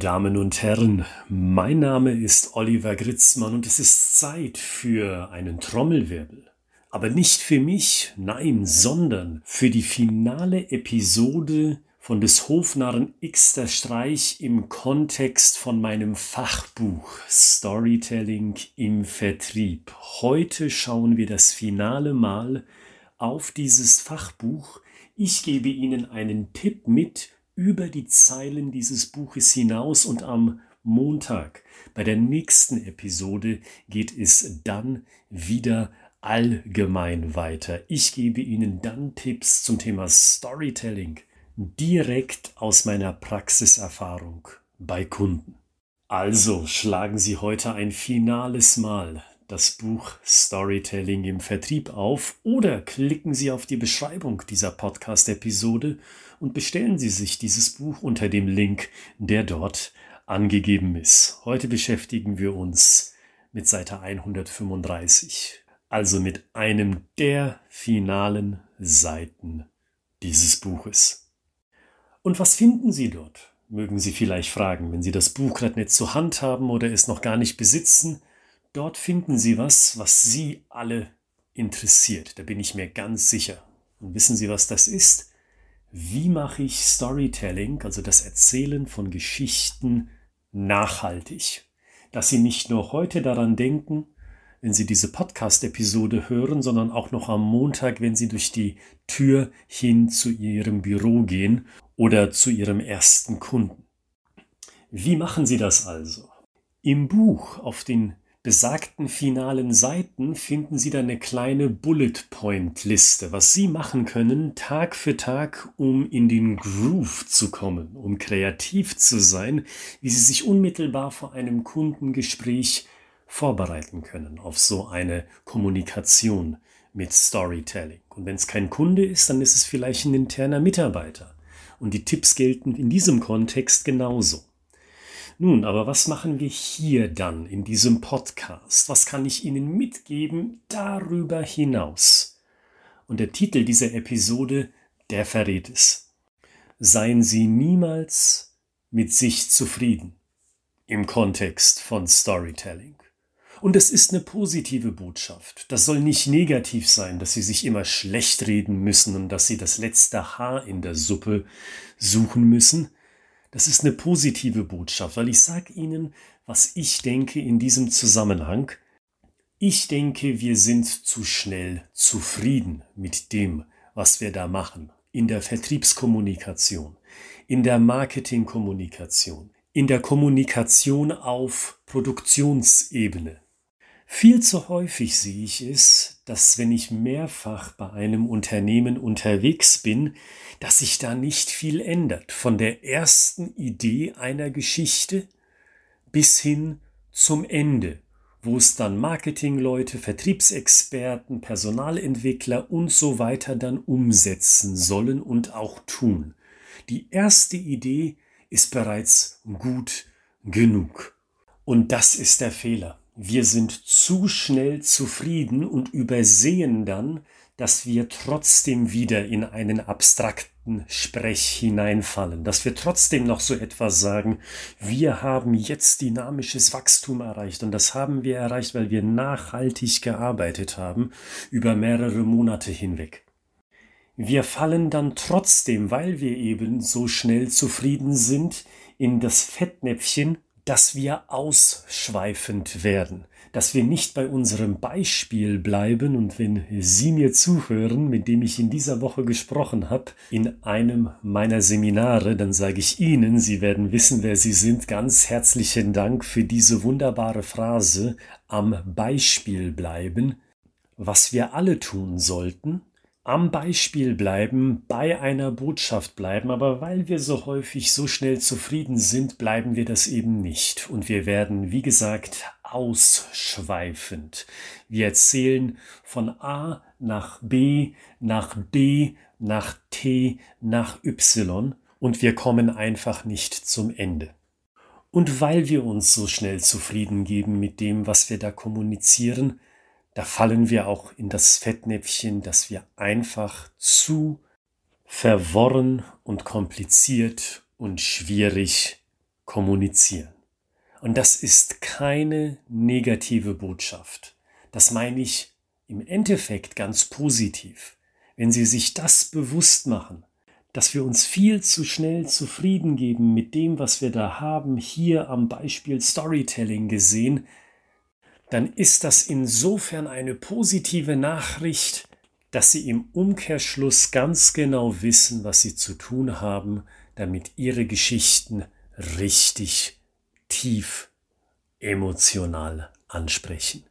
Damen und Herren, mein Name ist Oliver Gritzmann und es ist Zeit für einen Trommelwirbel. Aber nicht für mich, nein, sondern für die finale Episode von des Hofnarren Xter Streich im Kontext von meinem Fachbuch Storytelling im Vertrieb. Heute schauen wir das finale Mal auf dieses Fachbuch. Ich gebe Ihnen einen Tipp mit über die Zeilen dieses Buches hinaus und am Montag bei der nächsten Episode geht es dann wieder allgemein weiter. Ich gebe Ihnen dann Tipps zum Thema Storytelling direkt aus meiner Praxiserfahrung bei Kunden. Also schlagen Sie heute ein finales Mal das Buch Storytelling im Vertrieb auf oder klicken Sie auf die Beschreibung dieser Podcast-Episode und bestellen Sie sich dieses Buch unter dem Link, der dort angegeben ist. Heute beschäftigen wir uns mit Seite 135 also mit einem der finalen Seiten dieses Buches. Und was finden Sie dort? Mögen Sie vielleicht fragen, wenn Sie das Buch gerade nicht zur Hand haben oder es noch gar nicht besitzen. Dort finden Sie was, was Sie alle interessiert. Da bin ich mir ganz sicher. Und wissen Sie, was das ist? Wie mache ich Storytelling, also das Erzählen von Geschichten, nachhaltig? Dass Sie nicht nur heute daran denken, wenn Sie diese Podcast-Episode hören, sondern auch noch am Montag, wenn Sie durch die Tür hin zu Ihrem Büro gehen oder zu Ihrem ersten Kunden. Wie machen Sie das also? Im Buch auf den besagten finalen Seiten finden Sie dann eine kleine Bullet-Point-Liste, was Sie machen können Tag für Tag, um in den Groove zu kommen, um kreativ zu sein, wie Sie sich unmittelbar vor einem Kundengespräch vorbereiten können auf so eine Kommunikation mit Storytelling. Und wenn es kein Kunde ist, dann ist es vielleicht ein interner Mitarbeiter. Und die Tipps gelten in diesem Kontext genauso. Nun, aber was machen wir hier dann in diesem Podcast? Was kann ich Ihnen mitgeben darüber hinaus? Und der Titel dieser Episode, der verrät es. Seien Sie niemals mit sich zufrieden im Kontext von Storytelling. Und es ist eine positive Botschaft. Das soll nicht negativ sein, dass sie sich immer schlecht reden müssen und dass sie das letzte Haar in der Suppe suchen müssen. Das ist eine positive Botschaft, weil ich sage Ihnen, was ich denke in diesem Zusammenhang. Ich denke, wir sind zu schnell zufrieden mit dem, was wir da machen. In der Vertriebskommunikation, in der Marketingkommunikation, in der Kommunikation auf Produktionsebene. Viel zu häufig sehe ich es, dass wenn ich mehrfach bei einem Unternehmen unterwegs bin, dass sich da nicht viel ändert. Von der ersten Idee einer Geschichte bis hin zum Ende, wo es dann Marketingleute, Vertriebsexperten, Personalentwickler und so weiter dann umsetzen sollen und auch tun. Die erste Idee ist bereits gut genug. Und das ist der Fehler. Wir sind zu schnell zufrieden und übersehen dann, dass wir trotzdem wieder in einen abstrakten Sprech hineinfallen, dass wir trotzdem noch so etwas sagen, wir haben jetzt dynamisches Wachstum erreicht und das haben wir erreicht, weil wir nachhaltig gearbeitet haben über mehrere Monate hinweg. Wir fallen dann trotzdem, weil wir eben so schnell zufrieden sind, in das Fettnäpfchen dass wir ausschweifend werden, dass wir nicht bei unserem Beispiel bleiben und wenn Sie mir zuhören, mit dem ich in dieser Woche gesprochen habe, in einem meiner Seminare, dann sage ich Ihnen, Sie werden wissen, wer Sie sind, ganz herzlichen Dank für diese wunderbare Phrase am Beispiel bleiben, was wir alle tun sollten, am Beispiel bleiben, bei einer Botschaft bleiben, aber weil wir so häufig so schnell zufrieden sind, bleiben wir das eben nicht. Und wir werden, wie gesagt, ausschweifend. Wir erzählen von A nach B, nach D, nach T, nach Y und wir kommen einfach nicht zum Ende. Und weil wir uns so schnell zufrieden geben mit dem, was wir da kommunizieren, da fallen wir auch in das Fettnäpfchen, dass wir einfach zu verworren und kompliziert und schwierig kommunizieren. Und das ist keine negative Botschaft. Das meine ich im Endeffekt ganz positiv. Wenn Sie sich das bewusst machen, dass wir uns viel zu schnell zufrieden geben mit dem, was wir da haben, hier am Beispiel Storytelling gesehen, dann ist das insofern eine positive Nachricht, dass Sie im Umkehrschluss ganz genau wissen, was Sie zu tun haben, damit Ihre Geschichten richtig tief emotional ansprechen.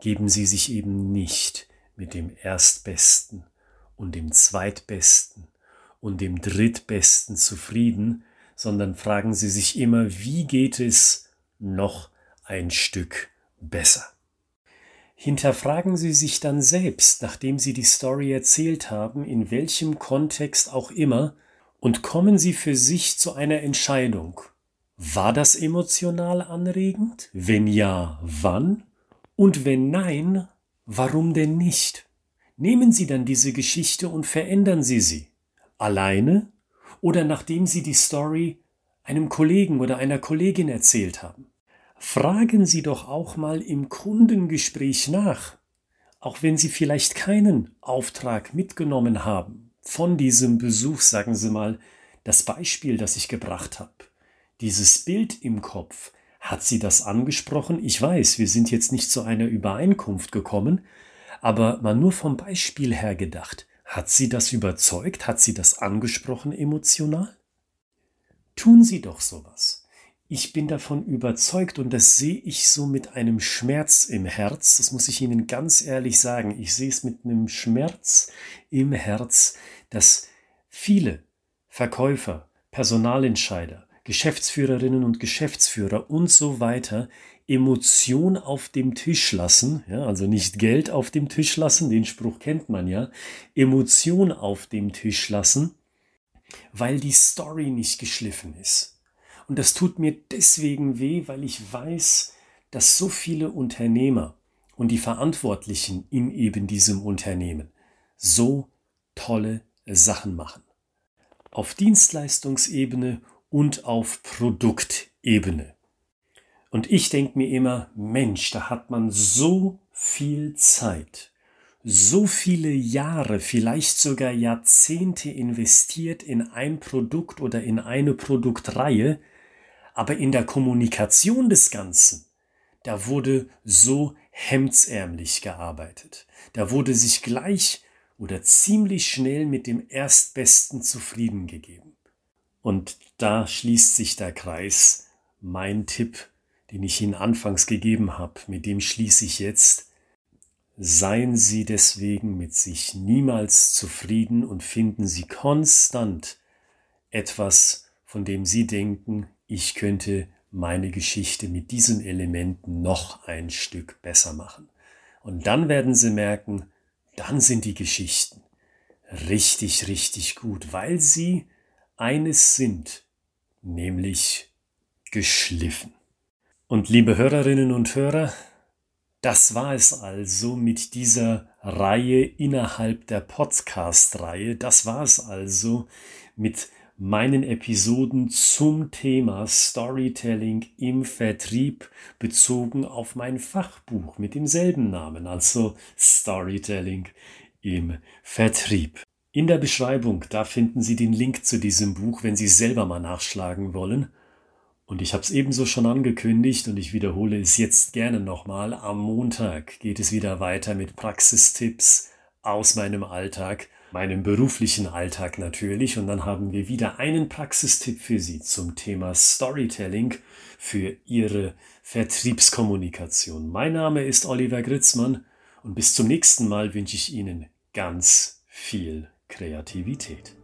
Geben Sie sich eben nicht mit dem Erstbesten und dem Zweitbesten und dem Drittbesten zufrieden, sondern fragen Sie sich immer, wie geht es noch ein Stück besser? Hinterfragen Sie sich dann selbst, nachdem Sie die Story erzählt haben, in welchem Kontext auch immer, und kommen Sie für sich zu einer Entscheidung. War das emotional anregend? Wenn ja, wann? Und wenn nein, warum denn nicht? Nehmen Sie dann diese Geschichte und verändern Sie sie. Alleine oder nachdem Sie die Story einem Kollegen oder einer Kollegin erzählt haben. Fragen Sie doch auch mal im Kundengespräch nach, auch wenn Sie vielleicht keinen Auftrag mitgenommen haben von diesem Besuch, sagen Sie mal, das Beispiel, das ich gebracht habe, dieses Bild im Kopf, hat sie das angesprochen? Ich weiß, wir sind jetzt nicht zu einer Übereinkunft gekommen, aber mal nur vom Beispiel her gedacht. Hat sie das überzeugt? Hat sie das angesprochen emotional? Tun Sie doch sowas. Ich bin davon überzeugt und das sehe ich so mit einem Schmerz im Herz. Das muss ich Ihnen ganz ehrlich sagen. Ich sehe es mit einem Schmerz im Herz, dass viele Verkäufer, Personalentscheider, Geschäftsführerinnen und Geschäftsführer und so weiter Emotion auf dem Tisch lassen, ja, also nicht Geld auf dem Tisch lassen, den Spruch kennt man ja, Emotion auf dem Tisch lassen, weil die Story nicht geschliffen ist. Und das tut mir deswegen weh, weil ich weiß, dass so viele Unternehmer und die Verantwortlichen in eben diesem Unternehmen so tolle Sachen machen. Auf Dienstleistungsebene und auf Produktebene. Und ich denke mir immer, Mensch, da hat man so viel Zeit, so viele Jahre, vielleicht sogar Jahrzehnte investiert in ein Produkt oder in eine Produktreihe, aber in der Kommunikation des Ganzen, da wurde so hemdsärmlich gearbeitet. Da wurde sich gleich oder ziemlich schnell mit dem Erstbesten zufrieden gegeben. Und da schließt sich der Kreis. Mein Tipp, den ich Ihnen anfangs gegeben habe, mit dem schließe ich jetzt. Seien Sie deswegen mit sich niemals zufrieden und finden Sie konstant etwas, von dem Sie denken, ich könnte meine Geschichte mit diesen Elementen noch ein Stück besser machen. Und dann werden Sie merken, dann sind die Geschichten richtig, richtig gut, weil sie eines sind, nämlich geschliffen. Und liebe Hörerinnen und Hörer, das war es also mit dieser Reihe innerhalb der Podcast-Reihe. Das war es also mit meinen Episoden zum Thema Storytelling im Vertrieb bezogen auf mein Fachbuch mit demselben Namen, also Storytelling im Vertrieb. In der Beschreibung, da finden Sie den Link zu diesem Buch, wenn Sie selber mal nachschlagen wollen. Und ich habe es ebenso schon angekündigt und ich wiederhole es jetzt gerne nochmal. Am Montag geht es wieder weiter mit Praxistipps aus meinem Alltag, meinem beruflichen Alltag natürlich. Und dann haben wir wieder einen Praxistipp für Sie zum Thema Storytelling für Ihre Vertriebskommunikation. Mein Name ist Oliver Gritzmann und bis zum nächsten Mal wünsche ich Ihnen ganz viel Kreativität.